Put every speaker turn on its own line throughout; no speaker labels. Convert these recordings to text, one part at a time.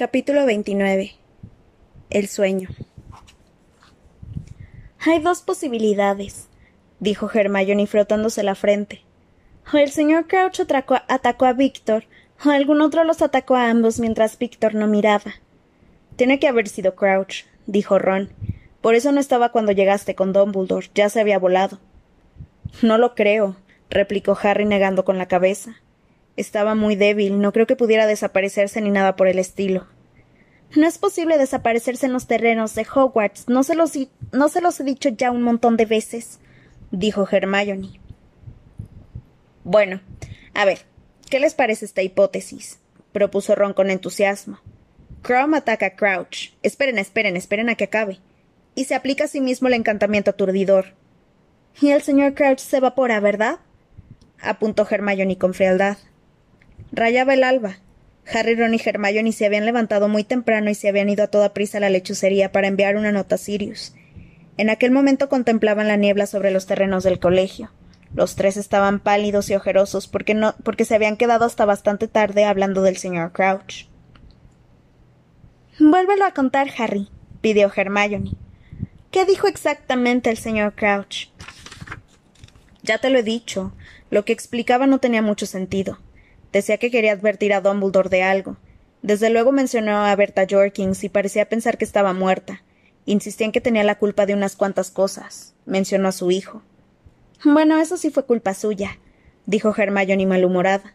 Capítulo 29 El sueño Hay dos posibilidades, dijo Hermione frotándose la frente. O el señor Crouch atacó, a Víctor, o algún otro los atacó a ambos mientras Víctor no miraba. Tiene que haber sido Crouch, dijo Ron. Por eso no estaba cuando llegaste con Dumbledore, ya se había volado. No lo creo, replicó Harry negando con la cabeza. Estaba muy débil, no creo que pudiera desaparecerse ni nada por el estilo. No es posible desaparecerse en los terrenos de Hogwarts, no se los, no se los he dicho ya un montón de veces, dijo Hermione. Bueno, a ver, ¿qué les parece esta hipótesis? propuso Ron con entusiasmo. Crom ataca a Crouch. Esperen, esperen, esperen a que acabe. Y se aplica a sí mismo el encantamiento aturdidor. Y el señor Crouch se evapora, ¿verdad? apuntó Hermione con frialdad. Rayaba el alba. Harry, Ron y Hermione se habían levantado muy temprano y se habían ido a toda prisa a la lechucería para enviar una nota a Sirius. En aquel momento contemplaban la niebla sobre los terrenos del colegio. Los tres estaban pálidos y ojerosos porque, no, porque se habían quedado hasta bastante tarde hablando del señor Crouch. Vuélvelo a contar, Harry, pidió Hermione. ¿Qué dijo exactamente el señor Crouch? Ya te lo he dicho. Lo que explicaba no tenía mucho sentido. Decía que quería advertir a Dumbledore de algo. Desde luego mencionó a Berta Jorkins y parecía pensar que estaba muerta. Insistía en que tenía la culpa de unas cuantas cosas. Mencionó a su hijo. Bueno, eso sí fue culpa suya, dijo Hermione malhumorada.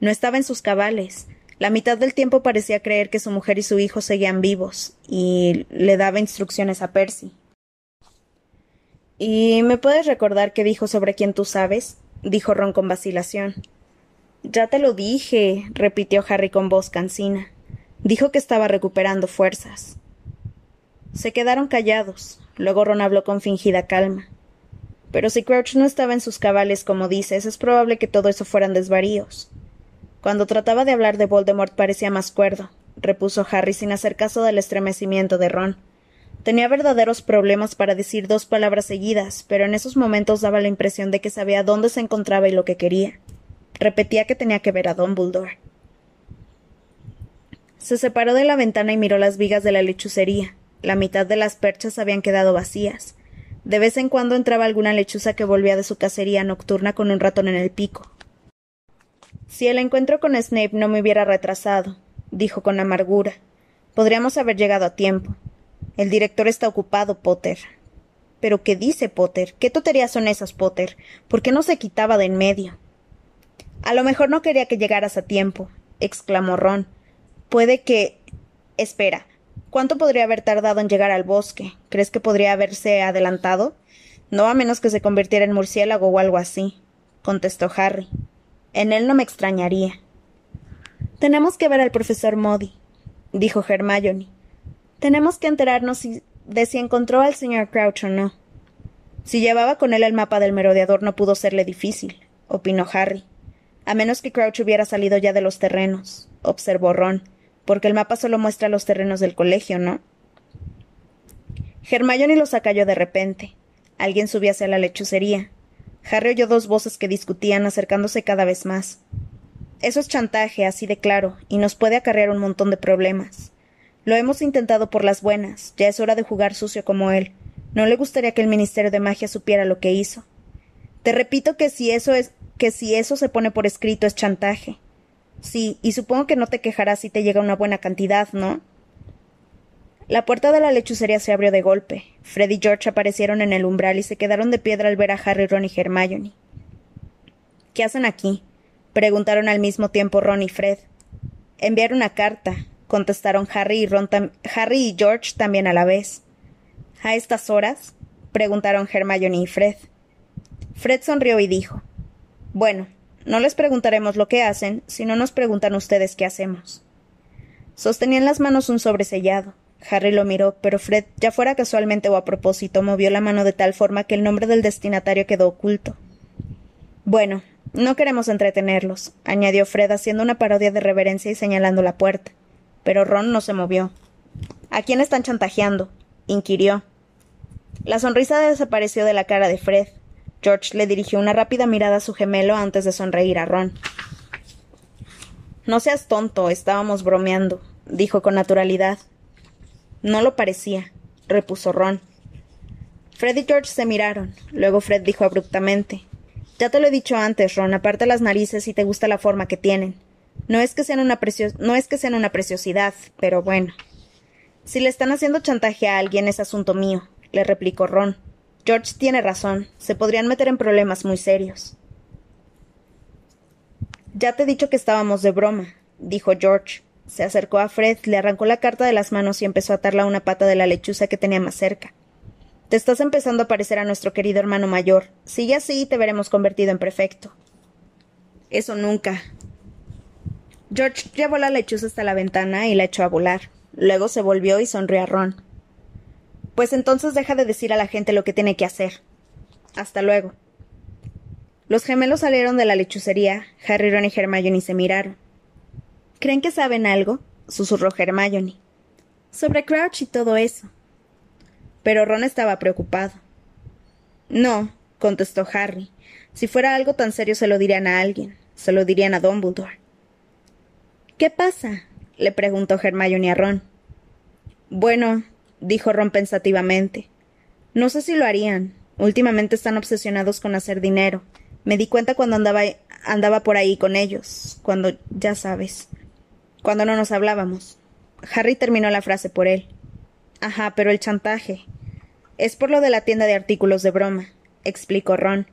No estaba en sus cabales. La mitad del tiempo parecía creer que su mujer y su hijo seguían vivos, y le daba instrucciones a Percy. ¿Y me puedes recordar qué dijo sobre quién tú sabes? dijo Ron con vacilación. Ya te lo dije, repitió Harry con voz cansina. Dijo que estaba recuperando fuerzas. Se quedaron callados. Luego Ron habló con fingida calma. Pero si Crouch no estaba en sus cabales, como dices, es probable que todo eso fueran desvaríos. Cuando trataba de hablar de Voldemort parecía más cuerdo, repuso Harry sin hacer caso del estremecimiento de Ron. Tenía verdaderos problemas para decir dos palabras seguidas, pero en esos momentos daba la impresión de que sabía dónde se encontraba y lo que quería. Repetía que tenía que ver a Dumbledore. Se separó de la ventana y miró las vigas de la lechucería. La mitad de las perchas habían quedado vacías. De vez en cuando entraba alguna lechuza que volvía de su cacería nocturna con un ratón en el pico. Si el encuentro con Snape no me hubiera retrasado, dijo con amargura, podríamos haber llegado a tiempo. El director está ocupado, Potter. ¿Pero qué dice Potter? ¿Qué tonterías son esas, Potter? ¿Por qué no se quitaba de en medio? A lo mejor no quería que llegaras a tiempo, exclamó Ron. Puede que. Espera. ¿Cuánto podría haber tardado en llegar al bosque? ¿Crees que podría haberse adelantado? No a menos que se convirtiera en murciélago o algo así, contestó Harry. En él no me extrañaría. Tenemos que ver al profesor Modi, dijo Hermione. Tenemos que enterarnos de si encontró al señor Crouch o no. Si llevaba con él el mapa del merodeador no pudo serle difícil, opinó Harry. A menos que Crouch hubiera salido ya de los terrenos, observó Ron, porque el mapa solo muestra los terrenos del colegio, ¿no? Hermione los acalló de repente. Alguien subía hacia la lechucería. Harry oyó dos voces que discutían, acercándose cada vez más. Eso es chantaje, así de claro, y nos puede acarrear un montón de problemas. Lo hemos intentado por las buenas, ya es hora de jugar sucio como él. No le gustaría que el Ministerio de Magia supiera lo que hizo. Te repito que si eso es que si eso se pone por escrito es chantaje. Sí, y supongo que no te quejarás si te llega una buena cantidad, ¿no? La puerta de la lechucería se abrió de golpe. Fred y George aparecieron en el umbral y se quedaron de piedra al ver a Harry, Ron y Hermione. ¿Qué hacen aquí? preguntaron al mismo tiempo Ron y Fred. Enviar una carta, contestaron Harry y, Ron Harry y George también a la vez. ¿A estas horas? preguntaron Hermione y Fred. Fred sonrió y dijo bueno, no les preguntaremos lo que hacen, si no nos preguntan ustedes qué hacemos. Sostenía en las manos un sobresellado. Harry lo miró, pero Fred, ya fuera casualmente o a propósito, movió la mano de tal forma que el nombre del destinatario quedó oculto. Bueno, no queremos entretenerlos, añadió Fred haciendo una parodia de reverencia y señalando la puerta. Pero Ron no se movió. ¿A quién están chantajeando? inquirió. La sonrisa desapareció de la cara de Fred. George le dirigió una rápida mirada a su gemelo antes de sonreír a Ron. No seas tonto, estábamos bromeando, dijo con naturalidad. No lo parecía, repuso Ron. Fred y George se miraron. Luego Fred dijo abruptamente Ya te lo he dicho antes, Ron, aparta las narices y te gusta la forma que tienen. No es que sean una no es que sean una preciosidad, pero bueno. Si le están haciendo chantaje a alguien es asunto mío, le replicó Ron. George tiene razón. Se podrían meter en problemas muy serios. Ya te he dicho que estábamos de broma, dijo George. Se acercó a Fred, le arrancó la carta de las manos y empezó a atarla a una pata de la lechuza que tenía más cerca. Te estás empezando a parecer a nuestro querido hermano mayor. Sigue así y te veremos convertido en prefecto. Eso nunca. George llevó la lechuza hasta la ventana y la echó a volar. Luego se volvió y sonrió a Ron. Pues entonces deja de decir a la gente lo que tiene que hacer. Hasta luego. Los gemelos salieron de la lechucería. Harry, Ron y Hermione se miraron. ¿Creen que saben algo? susurró Hermione. Sobre Crouch y todo eso. Pero Ron estaba preocupado. No, contestó Harry. Si fuera algo tan serio se lo dirían a alguien. Se lo dirían a Dumbledore. ¿Qué pasa? le preguntó Hermione a Ron. Bueno, dijo Ron pensativamente. No sé si lo harían. Últimamente están obsesionados con hacer dinero. Me di cuenta cuando andaba, andaba por ahí con ellos. Cuando, ya sabes. Cuando no nos hablábamos. Harry terminó la frase por él. Ajá, pero el chantaje. Es por lo de la tienda de artículos de broma, explicó Ron.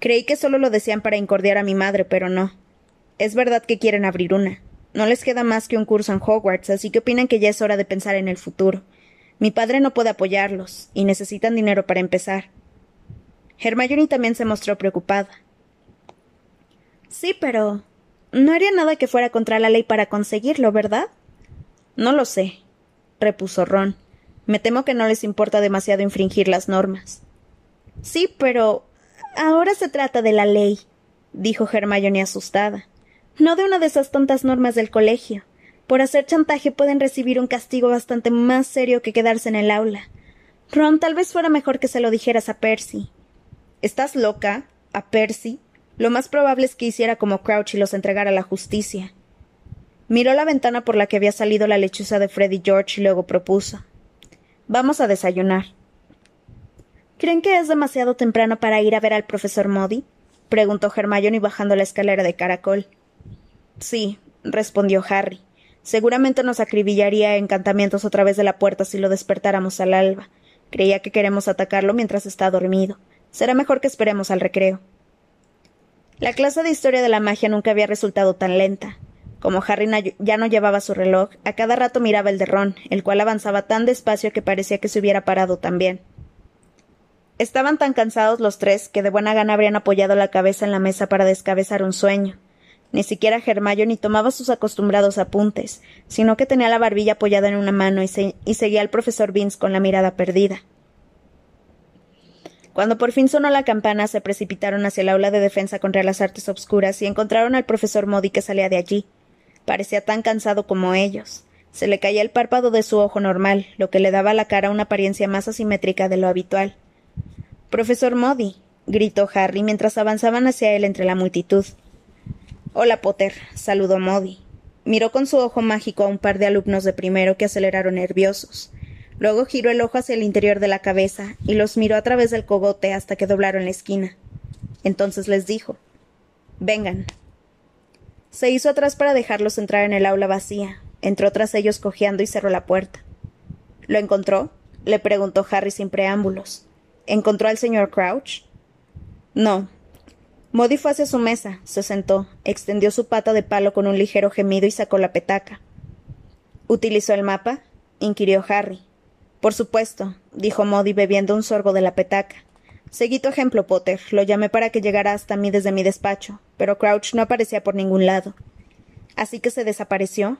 Creí que solo lo decían para incordiar a mi madre, pero no. Es verdad que quieren abrir una. No les queda más que un curso en Hogwarts, así que opinan que ya es hora de pensar en el futuro. Mi padre no puede apoyarlos, y necesitan dinero para empezar. Hermione también se mostró preocupada. Sí, pero. No haría nada que fuera contra la ley para conseguirlo, ¿verdad? No lo sé, repuso Ron. Me temo que no les importa demasiado infringir las normas. Sí, pero. Ahora se trata de la ley, dijo Hermione asustada. No de una de esas tontas normas del colegio. Por hacer chantaje pueden recibir un castigo bastante más serio que quedarse en el aula. Ron, tal vez fuera mejor que se lo dijeras a Percy. ¿Estás loca? ¿A Percy? Lo más probable es que hiciera como Crouch y los entregara a la justicia. Miró la ventana por la que había salido la lechuza de Freddy George y luego propuso. Vamos a desayunar. ¿Creen que es demasiado temprano para ir a ver al profesor Modi? preguntó Hermione bajando la escalera de caracol. Sí, respondió Harry. Seguramente nos acribillaría encantamientos a través de la puerta si lo despertáramos al alba. Creía que queremos atacarlo mientras está dormido. Será mejor que esperemos al recreo. La clase de historia de la magia nunca había resultado tan lenta. Como Harry ya no llevaba su reloj, a cada rato miraba el de Ron, el cual avanzaba tan despacio que parecía que se hubiera parado también. Estaban tan cansados los tres que de buena gana habrían apoyado la cabeza en la mesa para descabezar un sueño. Ni siquiera ni tomaba sus acostumbrados apuntes, sino que tenía la barbilla apoyada en una mano y, seguía al profesor Vince con la mirada perdida. Cuando por fin sonó la campana, se precipitaron hacia el aula de defensa contra las artes obscuras y encontraron al profesor Modi que salía de allí. Parecía tan cansado como ellos. Se le caía el párpado de su ojo normal, lo que le daba a la cara una apariencia más asimétrica de lo habitual. Profesor Modi, gritó Harry mientras avanzaban hacia él entre la multitud. Hola, Potter, saludó Modi. Miró con su ojo mágico a un par de alumnos de primero que aceleraron nerviosos. Luego giró el ojo hacia el interior de la cabeza y los miró a través del cogote hasta que doblaron la esquina. Entonces les dijo Vengan. Se hizo atrás para dejarlos entrar en el aula vacía. Entró tras ellos cojeando y cerró la puerta. ¿Lo encontró? le preguntó Harry sin preámbulos. ¿Encontró al señor Crouch? No, Modi fue hacia su mesa, se sentó, extendió su pata de palo con un ligero gemido y sacó la petaca. ¿Utilizó el mapa? inquirió Harry. Por supuesto, dijo Modi bebiendo un sorbo de la petaca. Seguí tu ejemplo, Potter. Lo llamé para que llegara hasta mí desde mi despacho, pero Crouch no aparecía por ningún lado. ¿Así que se desapareció?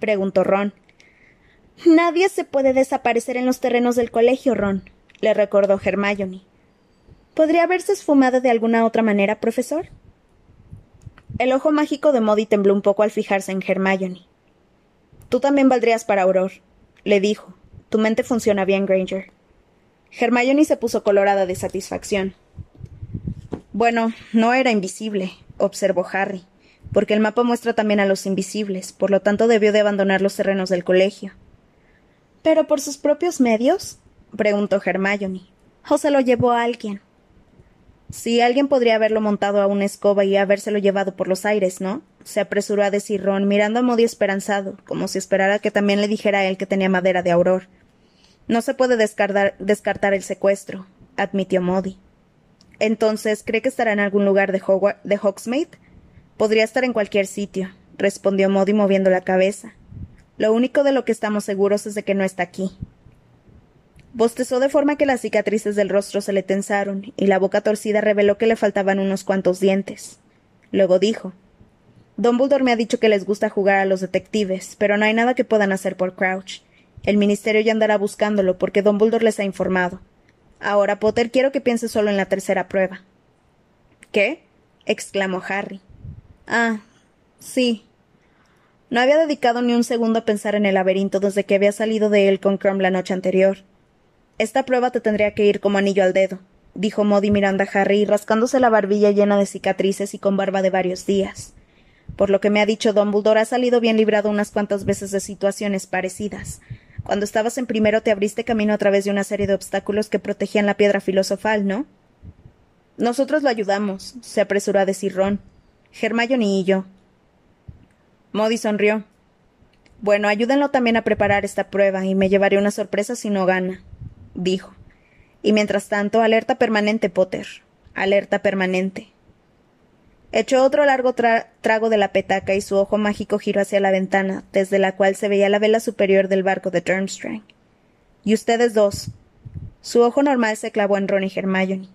preguntó Ron. Nadie se puede desaparecer en los terrenos del colegio, Ron, le recordó Hermione. ¿Podría haberse esfumado de alguna otra manera, profesor? El ojo mágico de Modi tembló un poco al fijarse en Hermione. Tú también valdrías para Auror, le dijo. Tu mente funciona bien, Granger. Hermione se puso colorada de satisfacción. Bueno, no era invisible, observó Harry. porque el mapa muestra también a los invisibles, por lo tanto debió de abandonar los terrenos del colegio. ¿Pero por sus propios medios? preguntó Hermione. ¿O se lo llevó a alguien? Sí, alguien podría haberlo montado a una escoba y habérselo llevado por los aires, ¿no? se apresuró a decir Ron, mirando a Modi esperanzado, como si esperara que también le dijera a él que tenía madera de auror. No se puede descartar, el secuestro, admitió Modi. Entonces, ¿cree que estará en algún lugar de, Hogsmeade? Podría estar en cualquier sitio, respondió Modi moviendo la cabeza. Lo único de lo que estamos seguros es de que no está aquí. Bostezó de forma que las cicatrices del rostro se le tensaron, y la boca torcida reveló que le faltaban unos cuantos dientes. Luego dijo Dumbledore me ha dicho que les gusta jugar a los detectives, pero no hay nada que puedan hacer por Crouch. El ministerio ya andará buscándolo porque Dumbledore les ha informado. Ahora, Potter, quiero que piense solo en la tercera prueba. ¿Qué? exclamó Harry. Ah, sí. No había dedicado ni un segundo a pensar en el laberinto desde que había salido de él con Crumb la noche anterior. Esta prueba te tendría que ir como anillo al dedo, dijo Modi mirando a Harry, rascándose la barbilla llena de cicatrices y con barba de varios días. Por lo que me ha dicho Dumbledore, ha salido bien librado unas cuantas veces de situaciones parecidas. Cuando estabas en primero te abriste camino a través de una serie de obstáculos que protegían la piedra filosofal, ¿no? Nosotros lo ayudamos, se apresuró a decir Ron. Hermione y yo. Modi sonrió. Bueno, ayúdenlo también a preparar esta prueba y me llevaré una sorpresa si no gana, dijo. Y mientras tanto, alerta permanente, Potter. Alerta permanente. Echó otro largo trago de la petaca y su ojo mágico giró hacia la ventana, desde la cual se veía la vela superior del barco de Durmstrang. Y ustedes dos. Su ojo normal se clavó en Ron y Hermione.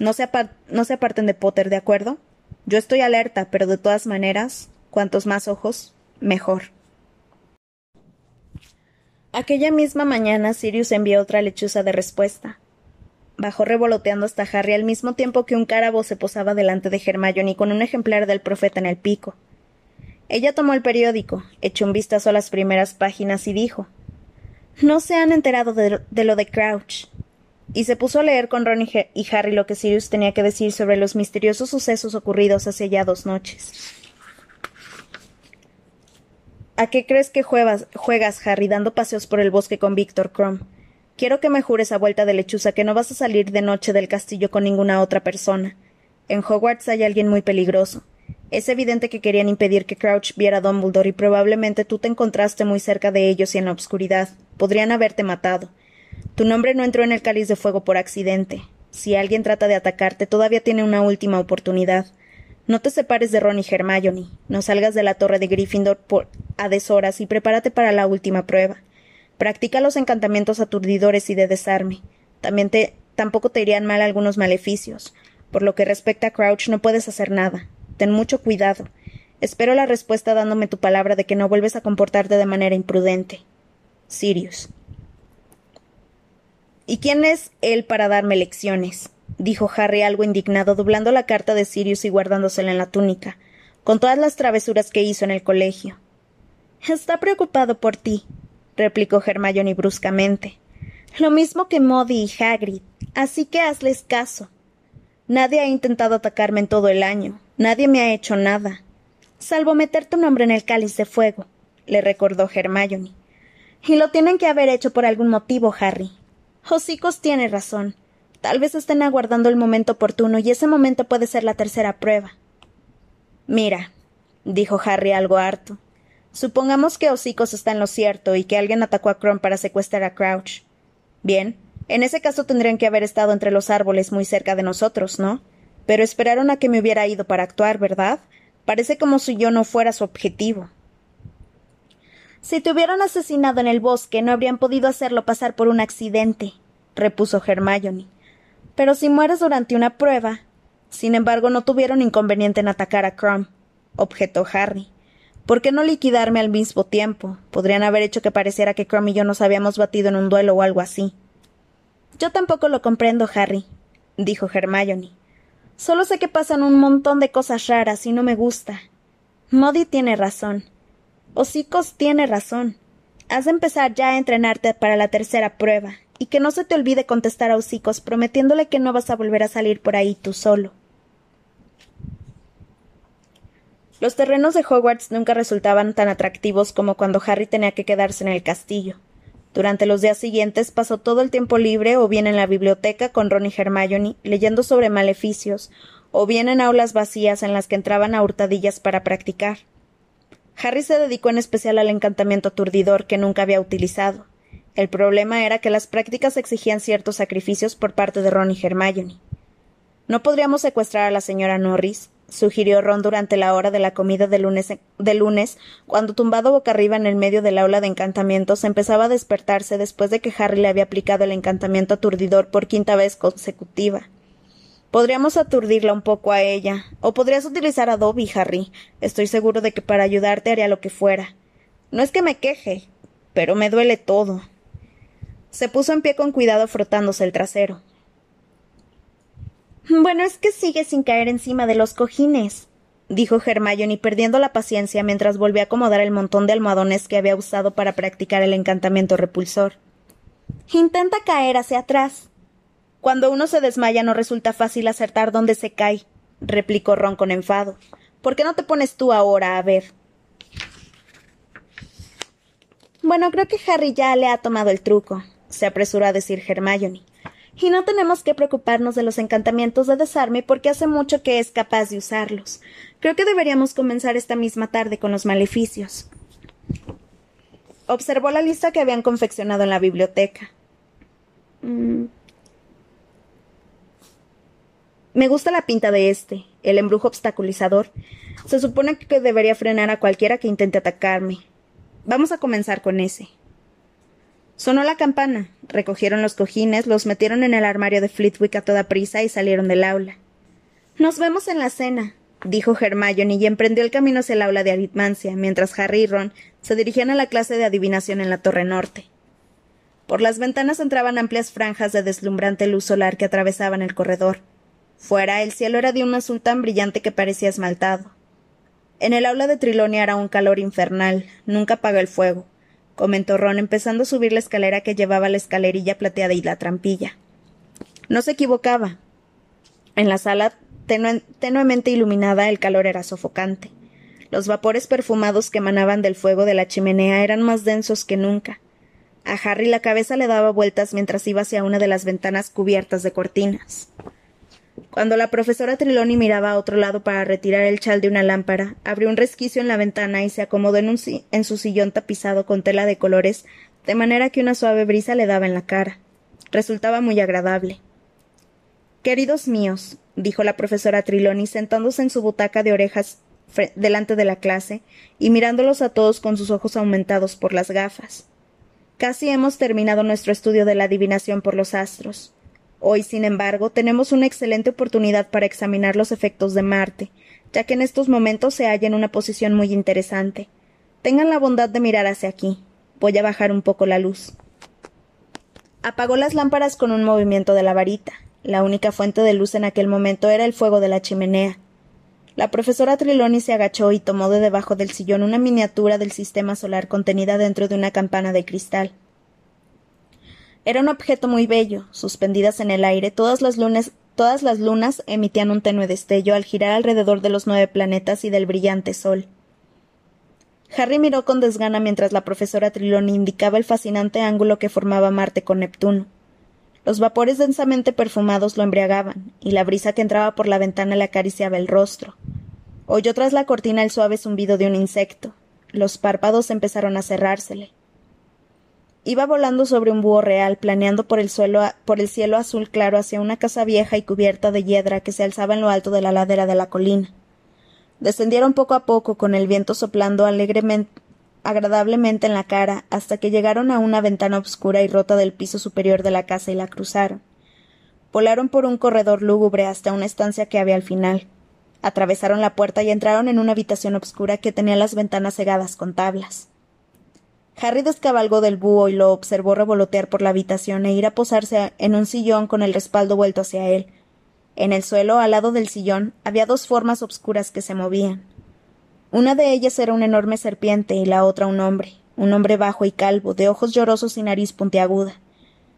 No se, no se aparten de Potter, ¿de acuerdo? Yo estoy alerta, pero de todas maneras, cuantos más ojos, mejor. Aquella misma mañana Sirius envió otra lechuza de respuesta bajó revoloteando hasta Harry al mismo tiempo que un cárabo se posaba delante de Hermione con un ejemplar del profeta en el pico. Ella tomó el periódico, echó un vistazo a las primeras páginas y dijo No se han enterado de, lo de Crouch. Y se puso a leer con Ron y, Harry lo que Sirius tenía que decir sobre los misteriosos sucesos ocurridos hace ya dos noches. ¿A qué crees que juegas, Harry, dando paseos por el bosque con Víctor Crumb? Quiero que me jures a vuelta de lechuza que no vas a salir de noche del castillo con ninguna otra persona. En Hogwarts hay alguien muy peligroso. Es evidente que querían impedir que Crouch viera a Dumbledore y probablemente tú te encontraste muy cerca de ellos y en la oscuridad. Podrían haberte matado. Tu nombre no entró en el cáliz de fuego por accidente. Si alguien trata de atacarte, todavía tiene una última oportunidad. No te separes de Ron y Hermione. No salgas de la torre de Gryffindor por a deshoras y prepárate para la última prueba. Practica los encantamientos aturdidores y de desarme. También te, tampoco te irían mal algunos maleficios. Por lo que respecta a Crouch, no puedes hacer nada. Ten mucho cuidado. Espero la respuesta dándome tu palabra de que no vuelves a comportarte de manera imprudente. Sirius. ¿Y quién es él para darme lecciones? Dijo Harry algo indignado, doblando la carta de Sirius y guardándosela en la túnica, con todas las travesuras que hizo en el colegio. Está preocupado por ti, replicó Hermione bruscamente. Lo mismo que Modi y Hagrid, así que hazles caso. Nadie ha intentado atacarme en todo el año, nadie me ha hecho nada. Salvo meter tu nombre en el cáliz de fuego, le recordó Hermione. Y lo tienen que haber hecho por algún motivo, Harry. Hocicos tiene razón. Tal vez estén aguardando el momento oportuno y ese momento puede ser la tercera prueba. Mira, dijo Harry algo harto. Supongamos que Hocicos está en lo cierto y que alguien atacó a Crumb para secuestrar a Crouch. Bien, en ese caso tendrían que haber estado entre los árboles muy cerca de nosotros, ¿no? Pero esperaron a que me hubiera ido para actuar, ¿verdad? Parece como si yo no fuera su objetivo. Si te hubieran asesinado en el bosque, no habrían podido hacerlo pasar por un accidente, repuso Hermione. Pero si mueres durante una prueba. Sin embargo, no tuvieron inconveniente en atacar a Crumb, objetó Harry. ¿Por qué no liquidarme al mismo tiempo? Podrían haber hecho que pareciera que Crumb y yo nos habíamos batido en un duelo o algo así. Yo tampoco lo comprendo, Harry, dijo Hermione. Solo sé que pasan un montón de cosas raras y no me gusta. Modi tiene razón. Hocicos tiene razón. Has de empezar ya a entrenarte para la tercera prueba, y que no se te olvide contestar a Hocicos prometiéndole que no vas a volver a salir por ahí tú solo. Los terrenos de Hogwarts nunca resultaban tan atractivos como cuando Harry tenía que quedarse en el castillo. Durante los días siguientes pasó todo el tiempo libre o bien en la biblioteca con Ron y Hermione leyendo sobre maleficios, o bien en aulas vacías en las que entraban a hurtadillas para practicar. Harry se dedicó en especial al encantamiento aturdidor que nunca había utilizado. El problema era que las prácticas exigían ciertos sacrificios por parte de Ron y Hermione. ¿No podríamos secuestrar a la señora Norris? sugirió Ron durante la hora de la comida de lunes, lunes, cuando tumbado boca arriba en el medio del aula de encantamientos empezaba a despertarse después de que Harry le había aplicado el encantamiento aturdidor por quinta vez consecutiva. Podríamos aturdirla un poco a ella. O podrías utilizar a Dobby, Harry. Estoy seguro de que para ayudarte haría lo que fuera. No es que me queje, pero me duele todo. Se puso en pie con cuidado frotándose el trasero. Bueno, es que sigue sin caer encima de los cojines, dijo Hermione perdiendo la paciencia mientras volvía a acomodar el montón de almohadones que había usado para practicar el encantamiento repulsor. Intenta caer hacia atrás. Cuando uno se desmaya no resulta fácil acertar dónde se cae, replicó Ron con enfado. ¿Por qué no te pones tú ahora a ver? Bueno, creo que Harry ya le ha tomado el truco, se apresuró a decir Hermione. Y no tenemos que preocuparnos de los encantamientos de desarme porque hace mucho que es capaz de usarlos. Creo que deberíamos comenzar esta misma tarde con los maleficios. Observó la lista que habían confeccionado en la biblioteca. Mm. Me gusta la pinta de este, el embrujo obstaculizador. Se supone que debería frenar a cualquiera que intente atacarme. Vamos a comenzar con ese. Sonó la campana. Recogieron los cojines, los metieron en el armario de Flitwick a toda prisa y salieron del aula. Nos vemos en la cena, dijo Hermione y emprendió el camino hacia el aula de aritmancia, mientras Harry y Ron se dirigían a la clase de adivinación en la torre norte. Por las ventanas entraban amplias franjas de deslumbrante luz solar que atravesaban el corredor. Fuera el cielo era de un azul tan brillante que parecía esmaltado. En el aula de Trilonia era un calor infernal, nunca apagó el fuego comentó Ron, empezando a subir la escalera que llevaba la escalerilla plateada y la trampilla. No se equivocaba. En la sala, tenuemente iluminada, el calor era sofocante. Los vapores perfumados que emanaban del fuego de la chimenea eran más densos que nunca. A Harry la cabeza le daba vueltas mientras iba hacia una de las ventanas cubiertas de cortinas. Cuando la profesora Triloni miraba a otro lado para retirar el chal de una lámpara, abrió un resquicio en la ventana y se acomodó en, en su sillón tapizado con tela de colores, de manera que una suave brisa le daba en la cara. Resultaba muy agradable. Queridos míos, dijo la profesora Triloni sentándose en su butaca de orejas delante de la clase y mirándolos a todos con sus ojos aumentados por las gafas. Casi hemos terminado nuestro estudio de la adivinación por los astros. Hoy, sin embargo, tenemos una excelente oportunidad para examinar los efectos de Marte, ya que en estos momentos se halla en una posición muy interesante. Tengan la bondad de mirar hacia aquí. Voy a bajar un poco la luz. Apagó las lámparas con un movimiento de la varita. La única fuente de luz en aquel momento era el fuego de la chimenea. La profesora Triloni se agachó y tomó de debajo del sillón una miniatura del sistema solar contenida dentro de una campana de cristal. Era un objeto muy bello. Suspendidas en el aire, todas las lunas, todas las lunas emitían un tenue destello al girar alrededor de los nueve planetas y del brillante sol. Harry miró con desgana mientras la profesora Triloni indicaba el fascinante ángulo que formaba Marte con Neptuno. Los vapores densamente perfumados lo embriagaban, y la brisa que entraba por la ventana le acariciaba el rostro. Oyó tras la cortina el suave zumbido de un insecto. Los párpados empezaron a cerrársele. Iba volando sobre un búho real, planeando por el, suelo, por el cielo azul claro hacia una casa vieja y cubierta de hiedra que se alzaba en lo alto de la ladera de la colina. Descendieron poco a poco, con el viento soplando alegremente, agradablemente en la cara, hasta que llegaron a una ventana oscura y rota del piso superior de la casa y la cruzaron. Volaron por un corredor lúgubre hasta una estancia que había al final. Atravesaron la puerta y entraron en una habitación oscura que tenía las ventanas cegadas con tablas. Harry descabalgó del búho y lo observó revolotear por la habitación e ir a posarse en un sillón con el respaldo vuelto hacia él. En el suelo, al lado del sillón, había dos formas obscuras que se movían. Una de ellas era una enorme serpiente y la otra un hombre, un hombre bajo y calvo, de ojos llorosos y nariz puntiaguda.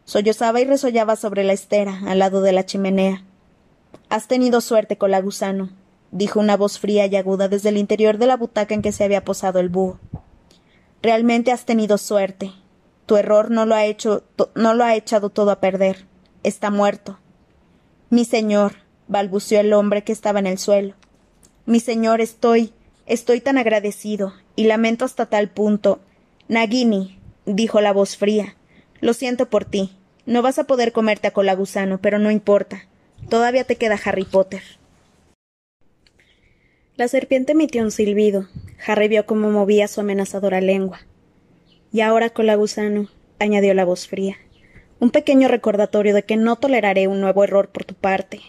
Sollozaba y resollaba sobre la estera, al lado de la chimenea. Has tenido suerte, con la gusano, dijo una voz fría y aguda desde el interior de la butaca en que se había posado el búho. Realmente has tenido suerte. Tu error no lo ha hecho no lo ha echado todo a perder. Está muerto. Mi señor, balbuceó el hombre que estaba en el suelo. Mi señor, estoy estoy tan agradecido, y lamento hasta tal punto. Nagini, dijo la voz fría. Lo siento por ti. No vas a poder comerte a cola gusano, pero no importa. Todavía te queda Harry Potter. La serpiente emitió un silbido. Harry vio cómo movía su amenazadora lengua. Y ahora, cola gusano, añadió la voz fría. Un pequeño recordatorio de que no toleraré un nuevo error por tu parte.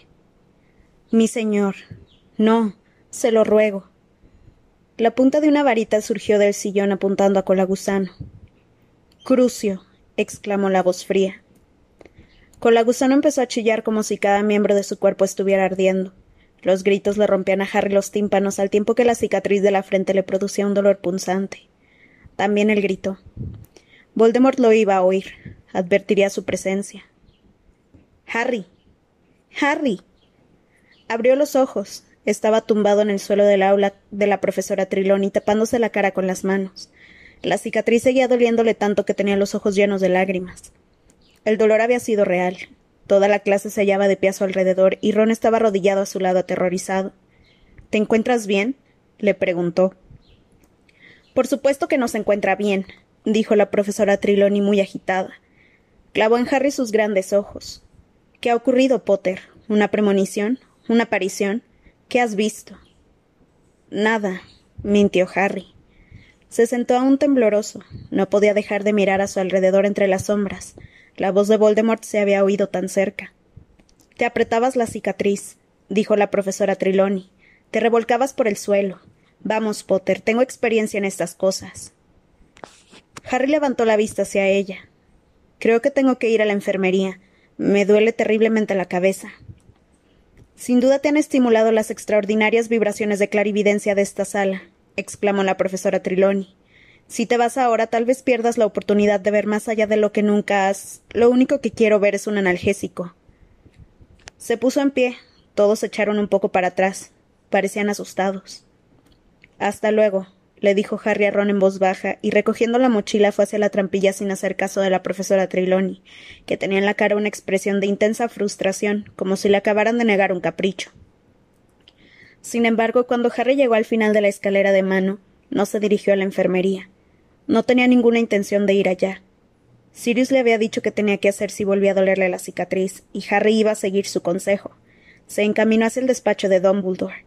Mi señor. No, se lo ruego. La punta de una varita surgió del sillón apuntando a cola gusano. Crucio, exclamó la voz fría. Colagusano empezó a chillar como si cada miembro de su cuerpo estuviera ardiendo. Los gritos le rompían a Harry los tímpanos al tiempo que la cicatriz de la frente le producía un dolor punzante. También él gritó. Voldemort lo iba a oír. Advertiría su presencia. Harry. Harry. Abrió los ojos. Estaba tumbado en el suelo del aula de la profesora Triloni, tapándose la cara con las manos. La cicatriz seguía doliéndole tanto que tenía los ojos llenos de lágrimas. El dolor había sido real. Toda la clase se hallaba de pie a su alrededor y Ron estaba arrodillado a su lado aterrorizado. ¿Te encuentras bien? le preguntó. Por supuesto que no se encuentra bien, dijo la profesora Triloni muy agitada. Clavó en Harry sus grandes ojos. ¿Qué ha ocurrido, Potter? ¿Una premonición? ¿Una aparición? ¿Qué has visto? Nada, mintió Harry. Se sentó aún tembloroso. No podía dejar de mirar a su alrededor entre las sombras. La voz de Voldemort se había oído tan cerca. Te apretabas la cicatriz, dijo la profesora Triloni. Te revolcabas por el suelo. Vamos, Potter, tengo experiencia en estas cosas. Harry levantó la vista hacia ella. Creo que tengo que ir a la enfermería. Me duele terriblemente la cabeza. Sin duda te han estimulado las extraordinarias vibraciones de clarividencia de esta sala, exclamó la profesora Triloni. Si te vas ahora, tal vez pierdas la oportunidad de ver más allá de lo que nunca has. Lo único que quiero ver es un analgésico. Se puso en pie. Todos se echaron un poco para atrás. Parecían asustados. Hasta luego, le dijo Harry a Ron en voz baja, y recogiendo la mochila fue hacia la trampilla sin hacer caso de la profesora Triloni, que tenía en la cara una expresión de intensa frustración, como si le acabaran de negar un capricho. Sin embargo, cuando Harry llegó al final de la escalera de mano, no se dirigió a la enfermería. No tenía ninguna intención de ir allá. Sirius le había dicho que tenía que hacer si volvía a dolerle la cicatriz, y Harry iba a seguir su consejo. Se encaminó hacia el despacho de Dumbledore.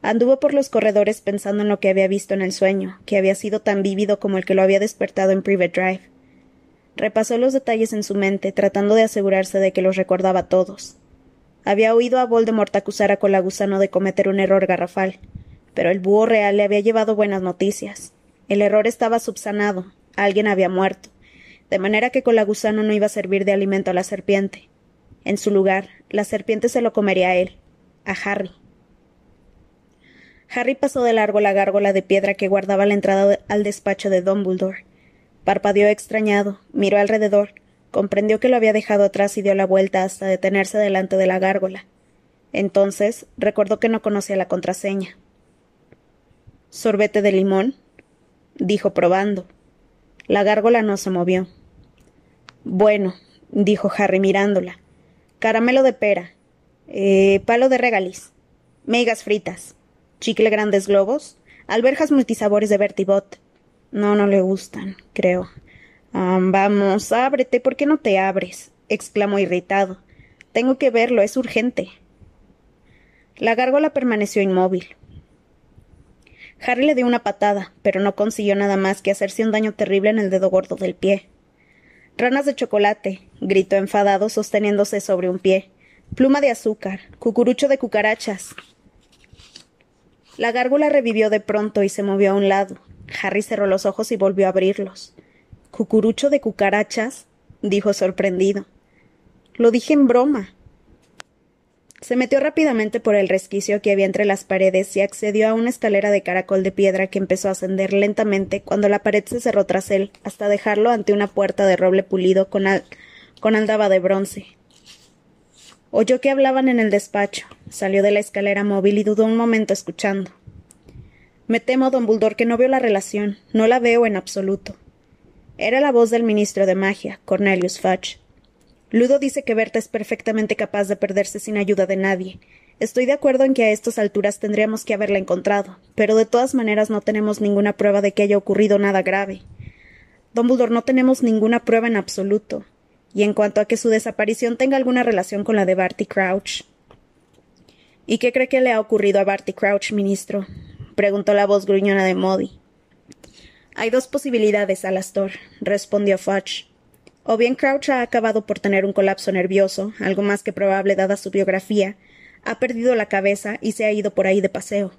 Anduvo por los corredores pensando en lo que había visto en el sueño, que había sido tan vívido como el que lo había despertado en Private Drive. Repasó los detalles en su mente, tratando de asegurarse de que los recordaba todos. Había oído a Voldemort acusar a Colagusano de cometer un error garrafal, pero el búho real le había llevado buenas noticias. El error estaba subsanado, alguien había muerto, de manera que Colagusano no iba a servir de alimento a la serpiente. En su lugar, la serpiente se lo comería a él, a Harry. Harry pasó de largo la gárgola de piedra que guardaba la entrada al despacho de Dumbledore. Parpadeó extrañado, miró alrededor, Comprendió que lo había dejado atrás y dio la vuelta hasta detenerse delante de la gárgola. Entonces recordó que no conocía la contraseña. ¿Sorbete de limón? Dijo probando. La gárgola no se movió. Bueno, dijo Harry mirándola. Caramelo de pera. Eh, palo de regaliz. Megas fritas. Chicle grandes globos. Alberjas multisabores de Bertibot. No, no le gustan, creo vamos, ábrete, ¿por qué no te abres? exclamó irritado. Tengo que verlo, es urgente. La gárgola permaneció inmóvil. Harry le dio una patada, pero no consiguió nada más que hacerse un daño terrible en el dedo gordo del pie. Ranas de chocolate, gritó enfadado sosteniéndose sobre un pie. Pluma de azúcar, cucurucho de cucarachas. La gárgola revivió de pronto y se movió a un lado. Harry cerró los ojos y volvió a abrirlos. ¿Cucurucho de cucarachas? dijo sorprendido. Lo dije en broma. Se metió rápidamente por el resquicio que había entre las paredes y accedió a una escalera de caracol de piedra que empezó a ascender lentamente cuando la pared se cerró tras él, hasta dejarlo ante una puerta de roble pulido con, con aldaba de bronce. Oyó que hablaban en el despacho. Salió de la escalera móvil y dudó un momento escuchando. Me temo, don Buldor, que no veo la relación. No la veo en absoluto. Era la voz del ministro de magia, Cornelius Fudge. Ludo dice que Berta es perfectamente capaz de perderse sin ayuda de nadie. Estoy de acuerdo en que a estas alturas tendríamos que haberla encontrado, pero de todas maneras no tenemos ninguna prueba de que haya ocurrido nada grave. Dumbledore no tenemos ninguna prueba en absoluto. Y en cuanto a que su desaparición tenga alguna relación con la de Barty Crouch. ¿Y qué cree que le ha ocurrido a Barty Crouch, ministro? preguntó la voz gruñona de Modi. Hay dos posibilidades, Alastor, respondió Fudge. O bien Crouch ha acabado por tener un colapso nervioso, algo más que probable dada su biografía, ha perdido la cabeza y se ha ido por ahí de paseo.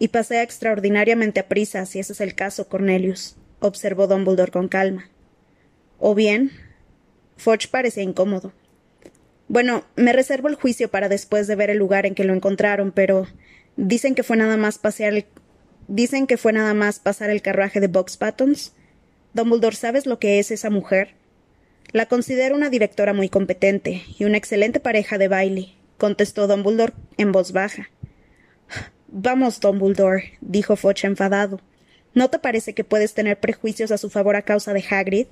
Y pasea extraordinariamente a prisa, si ese es el caso, Cornelius, observó Dumbledore con calma. O bien, Foch parecía incómodo. Bueno, me reservo el juicio para después de ver el lugar en que lo encontraron, pero dicen que fue nada más pasear el... dicen que fue nada más pasar el carruaje de Box Buttons. Dumbledore, ¿sabes lo que es esa mujer? La considero una directora muy competente y una excelente pareja de baile, contestó Dumbledore en voz baja. Vamos, Dumbledore, dijo Foch enfadado. ¿No te parece que puedes tener prejuicios a su favor a causa de Hagrid?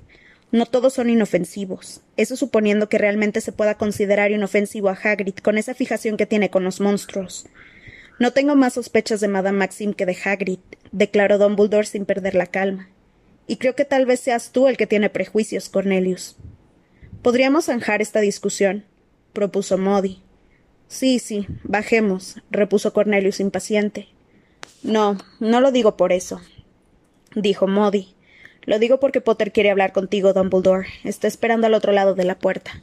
No todos son inofensivos. Eso suponiendo que realmente se pueda considerar inofensivo a Hagrid con esa fijación que tiene con los monstruos. No tengo más sospechas de Madame Maxim que de Hagrid, declaró Dumbledore sin perder la calma. Y creo que tal vez seas tú el que tiene prejuicios, Cornelius. Podríamos zanjar esta discusión, propuso Modi. Sí, sí, bajemos, repuso Cornelius impaciente. No, no lo digo por eso, dijo Modi. Lo digo porque Potter quiere hablar contigo, Dumbledore. Está esperando al otro lado de la puerta.